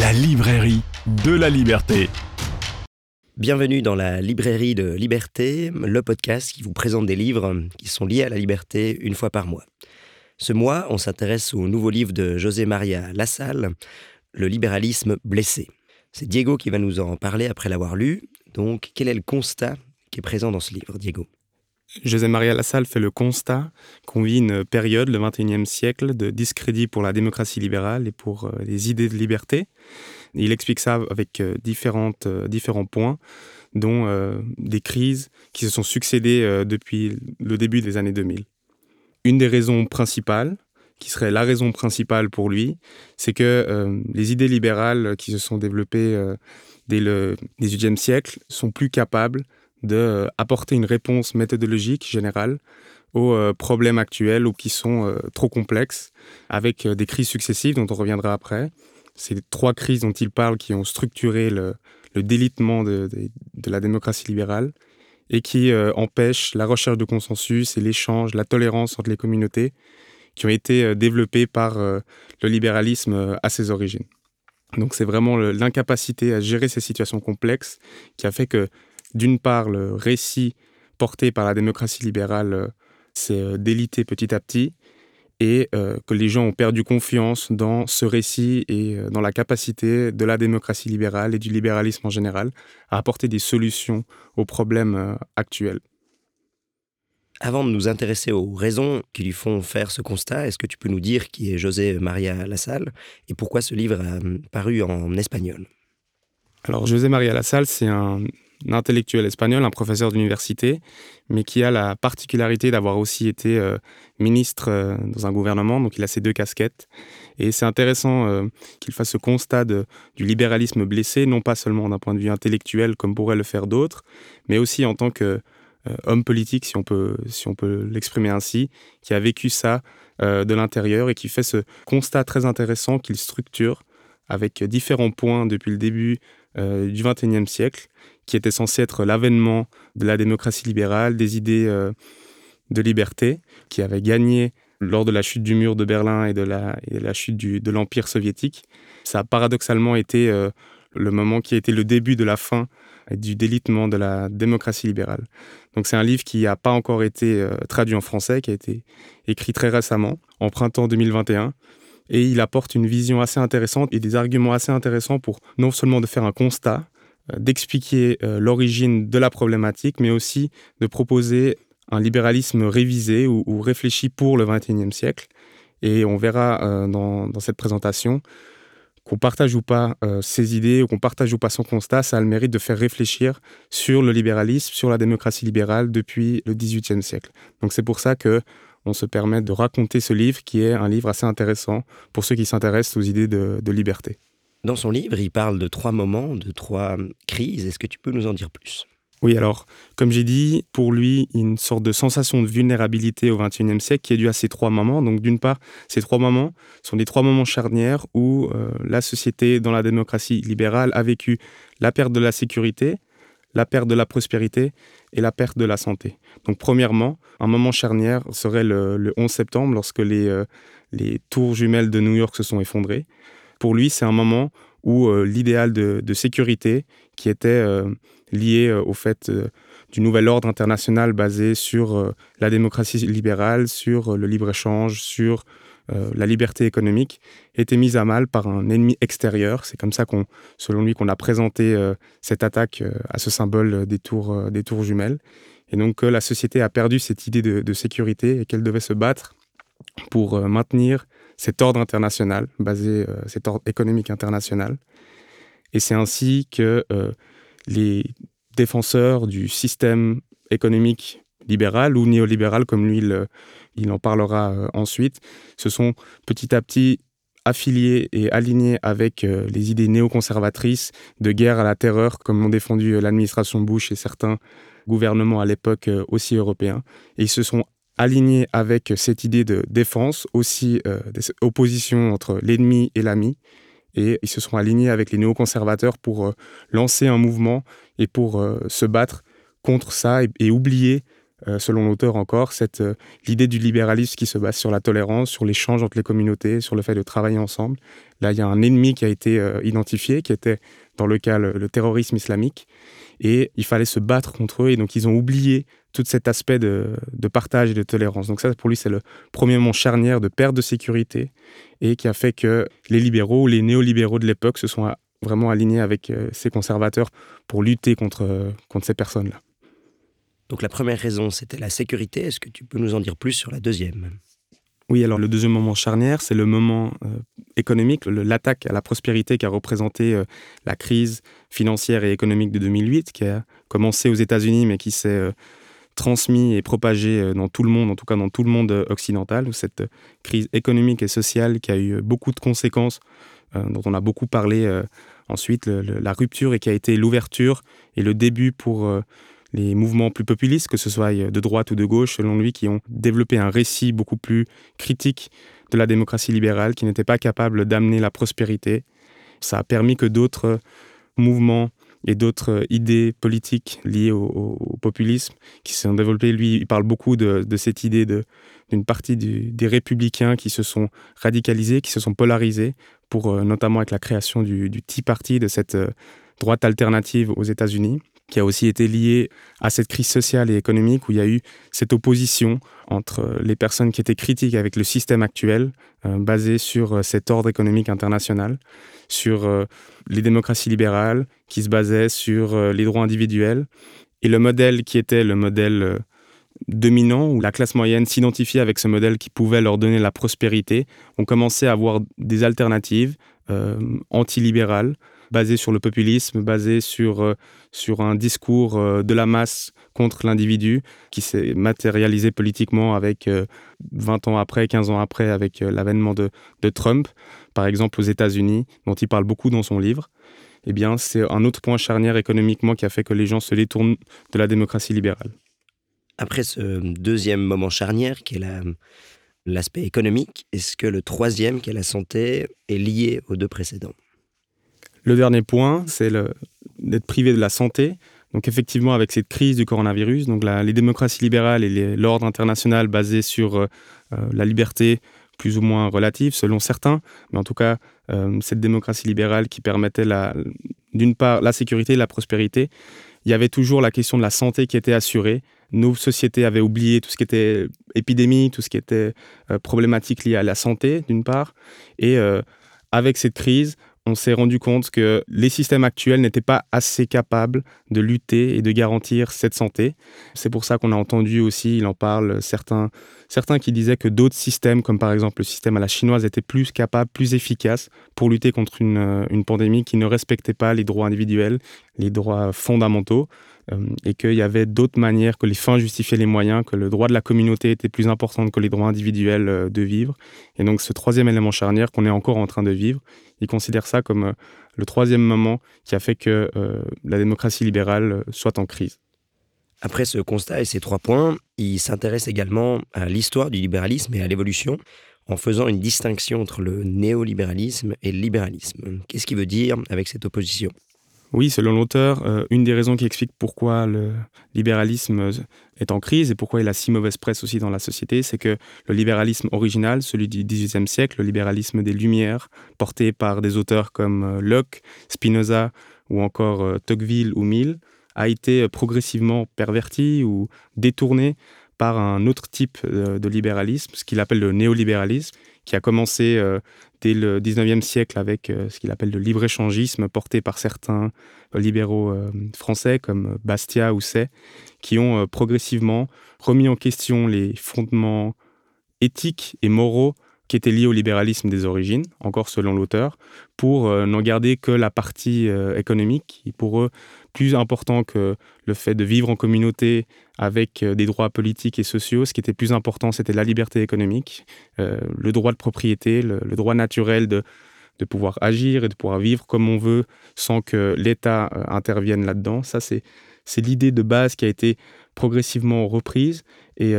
la librairie de la liberté. Bienvenue dans la librairie de Liberté, le podcast qui vous présente des livres qui sont liés à la liberté une fois par mois. Ce mois, on s'intéresse au nouveau livre de José Maria Lassalle, Le libéralisme blessé. C'est Diego qui va nous en parler après l'avoir lu. Donc, quel est le constat qui est présent dans ce livre, Diego? José Maria Lassalle fait le constat qu'on vit une période, le XXIe siècle, de discrédit pour la démocratie libérale et pour euh, les idées de liberté. Il explique ça avec euh, différentes, euh, différents points, dont des crises qui se sont succédées depuis le début des années 2000. Une des raisons principales, qui serait la raison principale pour lui, c'est que les idées libérales qui se sont développées dès le XVIIIe siècle sont plus capables d'apporter une réponse méthodologique générale aux euh, problèmes actuels ou qui sont euh, trop complexes, avec euh, des crises successives dont on reviendra après. Les trois crises dont il parle qui ont structuré le, délitement de, la démocratie libérale et qui empêchent la recherche de consensus et l'échange, la tolérance entre les communautés qui ont été développées par le libéralisme à ses origines. Donc c'est vraiment l'incapacité à gérer ces situations complexes qui a fait que d'une part, le récit porté par la démocratie libérale euh, s'est euh, délité petit à petit et euh, que les gens ont perdu confiance dans ce récit et dans la capacité de la démocratie libérale et du libéralisme en général à apporter des solutions aux problèmes actuels. Avant de nous intéresser aux raisons qui lui font faire ce constat, est-ce que tu peux nous dire qui est José Maria Lassalle et pourquoi ce livre a paru en espagnol? Alors José Maria Lassalle, c'est un intellectuel espagnol, un professeur d'université, mais qui a la particularité d'avoir aussi été euh, ministre euh, dans un gouvernement, donc il a ces deux casquettes. Et c'est intéressant euh, qu'il fasse ce constat du libéralisme blessé, non pas seulement d'un point de vue intellectuel comme pourraient le faire d'autres, mais aussi en tant que homme politique, si on peut, si on peut l'exprimer ainsi, qui a vécu ça de l'intérieur et qui fait ce constat très intéressant qu'il structure avec différents points depuis le début du XXIe siècle qui était censé être l'avènement de la démocratie libérale, des idées euh, de liberté, qui avait gagné lors de la chute du mur de Berlin et de la, la chute de l'Empire soviétique. Ça a paradoxalement été euh, le moment qui a été le début de la fin et du délitement de la démocratie libérale. Donc c'est un livre qui n'a pas encore été euh, traduit en français, qui a été écrit très récemment, en printemps 2021. Et il apporte une vision assez intéressante et des arguments assez intéressants pour non seulement de faire un constat, d'expliquer euh, l'origine de la problématique, mais aussi de proposer un libéralisme révisé ou, réfléchi pour le XXIe siècle. Et on verra euh, dans, cette présentation qu'on partage ou pas ses idées ou qu'on partage ou pas son constat, ça a le mérite de faire réfléchir sur le libéralisme, sur la démocratie libérale depuis le XVIIIe siècle. Donc c'est pour ça que on se permet de raconter ce livre qui est un livre assez intéressant pour ceux qui s'intéressent aux idées de liberté. Dans son livre, il parle de trois moments, de trois crises. Est-ce que tu peux nous en dire plus? Oui, alors, comme j'ai dit, pour lui, une sorte de sensation de vulnérabilité au XXIe siècle qui est due à ces trois moments. Donc, d'une part, ces trois moments sont des trois moments charnières où euh, la société, dans la démocratie libérale, a vécu la perte de la sécurité, la perte de la prospérité et la perte de la santé. Donc, premièrement, un moment charnière serait le, 11 septembre, lorsque euh, les tours jumelles de New York se sont effondrées pour lui, c'est un moment où euh, l'idéal de, sécurité qui était euh, lié euh, au fait du nouvel ordre international basé sur la démocratie libérale, sur le libre-échange, sur la liberté économique, était mise à mal par un ennemi extérieur. C'est comme ça qu'on, selon lui, qu'on a présenté cette attaque à ce symbole des tours, des tours jumelles. Et donc la société a perdu cette idée de sécurité et qu'elle devait se battre pour maintenir cet ordre international, basé, euh, cet ordre économique international. Et c'est ainsi que euh, les défenseurs du système économique libéral ou néolibéral, comme lui il, en parlera euh, ensuite, se sont petit à petit affiliés et alignés avec les idées néoconservatrices de guerre à la terreur, comme l'ont défendu l'administration Bush et certains gouvernements à l'époque aussi européens. Et ils se sont aligné avec cette idée de défense, aussi euh, des oppositions entre l'ennemi et l'ami. Et ils se sont alignés avec les néoconservateurs pour euh, lancer un mouvement et pour euh, se battre contre ça et, oublier selon l'auteur encore, cette l'idée du libéralisme qui se base sur la tolérance, sur l'échange entre les communautés, sur le fait de travailler ensemble. Là, il y a un ennemi qui a été identifié, qui était dans le cas le, terrorisme islamique, et il fallait se battre contre eux, et donc ils ont oublié tout cet aspect de, partage et de tolérance. Donc ça, pour lui, c'est le premier moment charnière de perte de sécurité, et qui a fait que les libéraux, les néolibéraux de l'époque se sont vraiment alignés avec ces conservateurs pour lutter contre, contre ces personnes-là. Donc la première raison, c'était la sécurité. Est-ce que tu peux nous en dire plus sur la deuxième? Oui, alors le deuxième moment charnière, c'est le moment euh, économique, l'attaque à la prospérité qui a représenté euh, la crise financière et économique de 2008, qui a commencé aux États-Unis, mais qui s'est euh, transmis et propagé dans tout le monde, en tout cas dans tout le monde occidental, où cette crise économique et sociale qui a eu beaucoup de conséquences, dont on a beaucoup parlé ensuite, la rupture et qui a été l'ouverture et le début pour les mouvements plus populistes, que ce soit de droite ou de gauche, selon lui, qui ont développé un récit beaucoup plus critique de la démocratie libérale, qui n'était pas capable d'amener la prospérité. Ça a permis que d'autres mouvements et d'autres idées politiques liées au, populisme qui se sont développées. Lui, il parle beaucoup de, cette idée d'une partie des républicains qui se sont radicalisés, qui se sont polarisés, pour, euh, notamment avec la création du, Tea Party, de cette euh, droite alternative aux États-Unis qui a aussi été lié à cette crise sociale et économique où il y a eu cette opposition entre les personnes qui étaient critiques avec le système actuel, euh, basé sur euh, cet ordre économique international, sur euh, les démocraties libérales, qui se basaient sur les droits individuels, et le modèle qui était le modèle dominant, où la classe moyenne s'identifiait avec ce modèle qui pouvait leur donner la prospérité, on commençait à avoir des alternatives antilibérales, basé sur le populisme, basé sur, euh, sur un discours euh, de la masse contre l'individu qui s'est matérialisé politiquement avec 20 euh, ans après, 15 ans après, avec l'avènement de, de Trump, par exemple aux États-Unis, dont il parle beaucoup dans son livre. Eh bien, c'est un autre point charnière économiquement qui a fait que les gens se détournent de la démocratie libérale. Après ce deuxième moment charnière, qui est l'aspect économique, est-ce que le troisième, qui est la santé, est lié aux deux précédents? Le dernier point, c'est d'être privé de la santé. Donc effectivement, avec cette crise du coronavirus, donc les démocraties libérales et l'ordre international basé sur euh, euh, la liberté plus ou moins relative selon certains, mais en tout cas, euh, cette démocratie libérale qui permettait d'une part la sécurité et la prospérité, il y avait toujours la question de la santé qui était assurée. Nos sociétés avaient oublié tout ce qui était épidémie, tout ce qui était problématique liée à la santé, d'une part, et avec cette crise, on s'est rendu compte que les systèmes actuels n'étaient pas assez capables de lutter et de garantir cette santé. C'est pour ça qu'on a entendu aussi, il en parle, certains, qui disaient que d'autres systèmes, comme par exemple le système à la chinoise, étaient plus capables, plus efficaces pour lutter contre une pandémie qui ne respectait pas les droits individuels, les droits fondamentaux. Euh, et qu'il y avait d'autres manières, que les fins justifiaient les moyens, que le droit de la communauté était plus important que les droits individuels euh, de vivre. Et donc ce troisième élément charnière qu'on est encore en train de vivre, il considère ça comme euh, le troisième moment qui a fait que la démocratie libérale soit en crise. Après ce constat et ces trois points, il s'intéresse également à l'histoire du libéralisme et à l'évolution en faisant une distinction entre le néolibéralisme et le libéralisme. Qu'est-ce qu'il veut dire avec cette opposition? Oui, selon l'auteur, euh, une des raisons qui explique pourquoi le libéralisme est en crise et pourquoi il a si mauvaise presse aussi dans la société, c'est que le libéralisme original, celui du XVIIIe siècle, le libéralisme des Lumières, porté par des auteurs comme euh, Locke, Spinoza ou encore euh, Tocqueville ou Mill, a été progressivement perverti ou détourné par un autre type de libéralisme, ce qu'il appelle le néolibéralisme, qui a commencé euh, dès le 19e siècle avec euh, ce qu'il appelle le libre-échangisme porté par certains euh, libéraux français comme Bastia ou Say, qui ont progressivement remis en question les fondements éthiques et moraux qui étaient liés au libéralisme des origines, encore selon l'auteur, pour n'en garder que la partie économique, qui pour eux plus important que le fait de vivre en communauté avec euh, des droits politiques et sociaux. Ce qui était plus important, c'était la liberté économique, euh, le droit de propriété, le, droit naturel de, pouvoir agir et de pouvoir vivre comme on veut sans que l'État euh, intervienne là-dedans. Ça, c'est, l'idée de base qui a été progressivement reprise et,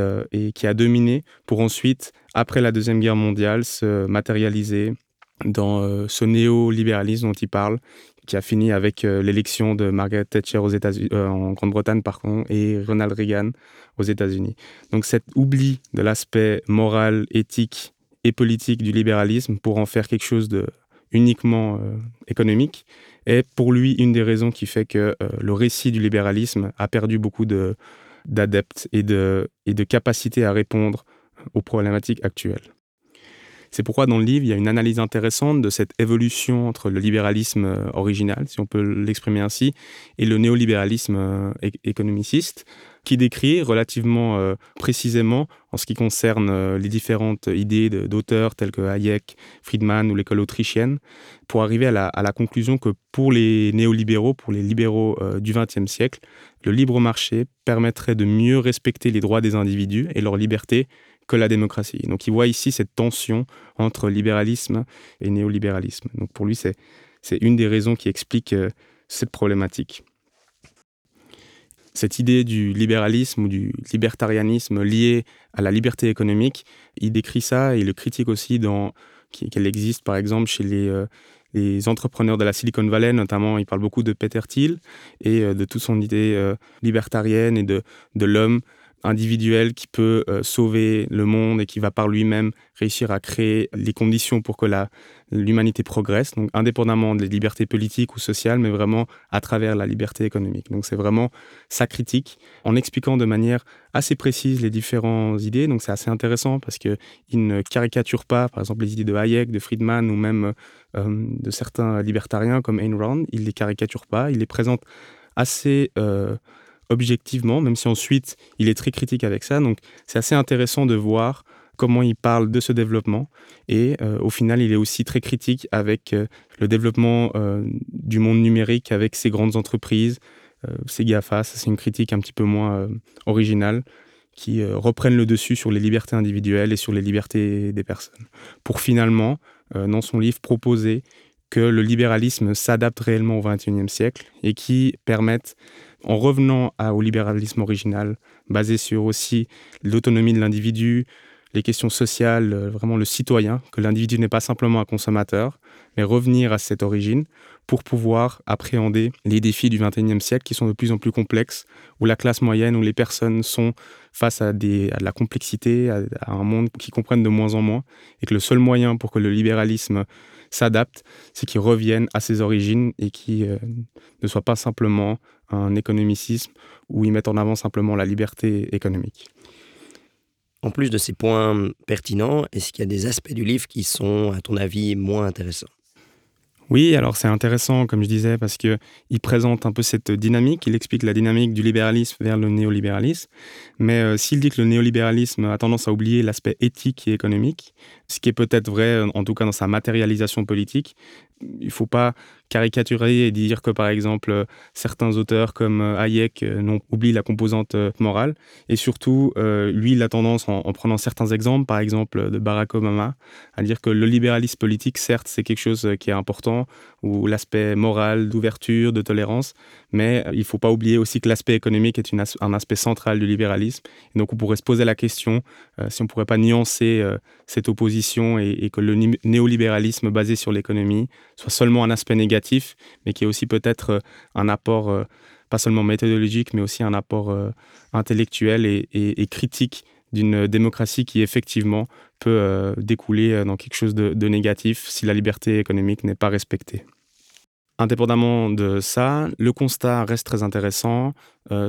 qui a dominé pour ensuite, après la Deuxième Guerre mondiale, se matérialiser dans ce néolibéralisme dont il parle, qui a fini avec l'élection de Margaret Thatcher États-Unis, en Grande-Bretagne par contre, et Ronald Reagan aux États-Unis. Donc cet oubli de l'aspect moral, éthique et politique du libéralisme pour en faire quelque chose de uniquement euh, économique est pour lui une des raisons qui fait que euh, le récit du libéralisme a perdu beaucoup d'adeptes et de, et de capacité à répondre aux problématiques actuelles. C'est pourquoi dans le livre, il y a une analyse intéressante de cette évolution entre le libéralisme euh, original, si on peut l'exprimer ainsi, et le néolibéralisme euh, économiciste, qui décrit relativement euh, précisément, en ce qui concerne les différentes idées d'auteurs tels que Hayek, Friedman ou l'école autrichienne, pour arriver à la, conclusion que pour les néolibéraux, pour les libéraux du XXe siècle, le libre marché permettrait de mieux respecter les droits des individus et leur liberté que la démocratie. Donc il voit ici cette tension entre libéralisme et néolibéralisme. Donc pour lui, c'est, une des raisons qui explique euh, cette problématique. Cette idée du libéralisme ou du libertarianisme lié à la liberté économique, il décrit ça et il le critique aussi dans qu'elle existe par exemple chez les, euh, les entrepreneurs de la Silicon Valley, notamment, il parle beaucoup de Peter Thiel et euh, de toute son idée libertarienne et de, de l'homme individuel qui peut euh, sauver le monde et qui va par lui-même réussir à créer les conditions pour que l'humanité progresse, donc indépendamment des libertés politiques ou sociales, mais vraiment à travers la liberté économique. Donc c'est vraiment sa critique en expliquant de manière assez précise les différentes idées. Donc c'est assez intéressant parce qu'il ne caricature pas, par exemple, les idées de Hayek, de Friedman ou même euh, de certains libertariens comme Ayn Rand. Il les caricature pas, il les présente assez euh, objectivement, même si ensuite il est très critique avec ça. Donc c'est assez intéressant de voir comment il parle de ce développement. Et euh, au final, il est aussi très critique avec euh, le développement euh, du monde numérique, avec ces grandes entreprises, ces GAFA. c'est une critique un petit peu moins originale qui reprennent le dessus sur les libertés individuelles et sur les libertés des personnes. Pour finalement, dans son livre, proposer que le libéralisme s'adapte réellement au XXIe siècle et qui permette en revenant au libéralisme original, basé sur aussi l'autonomie de l'individu, les questions sociales, euh, vraiment le citoyen, que l'individu n'est pas simplement un consommateur, mais revenir à cette origine pour pouvoir appréhender les défis du XXIe siècle qui sont de plus en plus complexes, où la classe moyenne, où les personnes sont face à, de la complexité, à, un monde qui comprennent de moins en moins, et que le seul moyen pour que le libéralisme s'adapte, c'est qu'ils reviennent à ses origines et qui euh, ne soit pas simplement un économicisme où ils mettent en avant simplement la liberté économique. En plus de ces points pertinents, est-ce qu'il y a des aspects du livre qui sont, à ton avis, moins intéressants? Oui, alors c'est intéressant, comme je disais, parce qu'il présente un peu cette dynamique, il explique la dynamique du libéralisme vers le néolibéralisme. Mais euh, s'il dit que le néolibéralisme a tendance à oublier l'aspect éthique et économique, ce qui est peut-être vrai, en tout cas dans sa matérialisation politique, il faut pas caricaturer et dire que par exemple certains auteurs comme euh, Hayek euh, n'ont oublié la composante euh, morale. Et surtout lui il a tendance en, prenant certains exemples par exemple de Barack Obama à dire que le libéralisme politique certes c'est quelque chose qui est important ou l'aspect moral d'ouverture de tolérance. Mais il ne faut pas oublier aussi que l'aspect économique est un aspect central du libéralisme. Et donc on pourrait se poser la question si on ne pourrait pas nuancer cette opposition et, que le néolibéralisme basé sur l'économie soit seulement un aspect négatif, mais qui est aussi peut-être euh, un apport, euh, pas seulement méthodologique, mais aussi un apport euh, intellectuel et, critique d'une démocratie qui effectivement peut découler dans quelque chose de, négatif si la liberté économique n'est pas respectée. Indépendamment de ça, le constat reste très intéressant.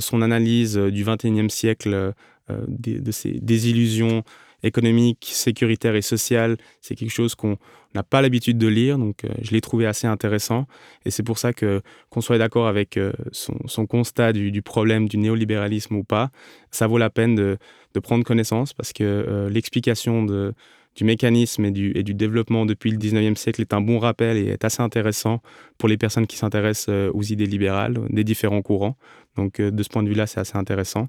son analyse du XXIe siècle, de ces désillusions économique, sécuritaire et social, c'est quelque chose qu'on n'a pas l'habitude de lire, donc euh, je l'ai trouvé assez intéressant. Et c'est pour ça que qu'on soit d'accord avec euh, son, constat du, problème du néolibéralisme ou pas, ça vaut la peine de, prendre connaissance parce que euh, l'explication du mécanisme et du, et du, développement depuis le 19e siècle est un bon rappel et est assez intéressant pour les personnes qui s'intéressent aux idées libérales des différents courants. Donc de ce point de vue-là, c'est assez intéressant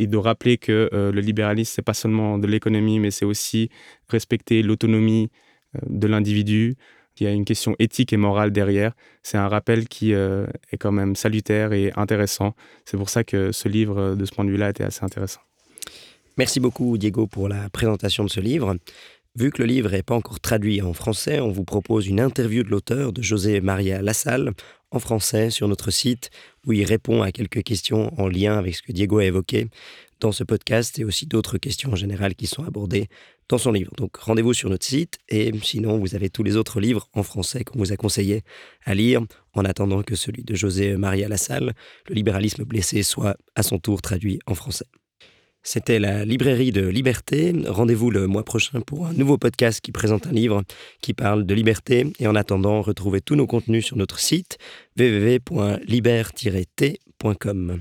et de rappeler que euh, le libéralisme, c'est pas seulement de l'économie, mais c'est aussi respecter l'autonomie euh, de l'individu. Il y a une question éthique et morale derrière. C'est un rappel qui euh, est quand même salutaire et intéressant. C'est pour ça que ce livre, de ce point de vue-là, était assez intéressant. Merci beaucoup, Diego, pour la présentation de ce livre. Vu que le livre n'est pas encore traduit en français, on vous propose une interview de l'auteur, de José Maria Lassalle, en français sur notre site, où il répond à quelques questions en lien avec ce que Diego a évoqué dans ce podcast et aussi d'autres questions en général qui sont abordées dans son livre. Donc rendez-vous sur notre site et sinon vous avez tous les autres livres en français qu'on vous a conseillé à lire en attendant que celui de José Maria Lassalle, Le libéralisme blessé, soit à son tour traduit en français. C'était la librairie de liberté. Rendez-vous le mois prochain pour un nouveau podcast qui présente un livre qui parle de liberté. Et en attendant, retrouvez tous nos contenus sur notre site www.liber-t.com.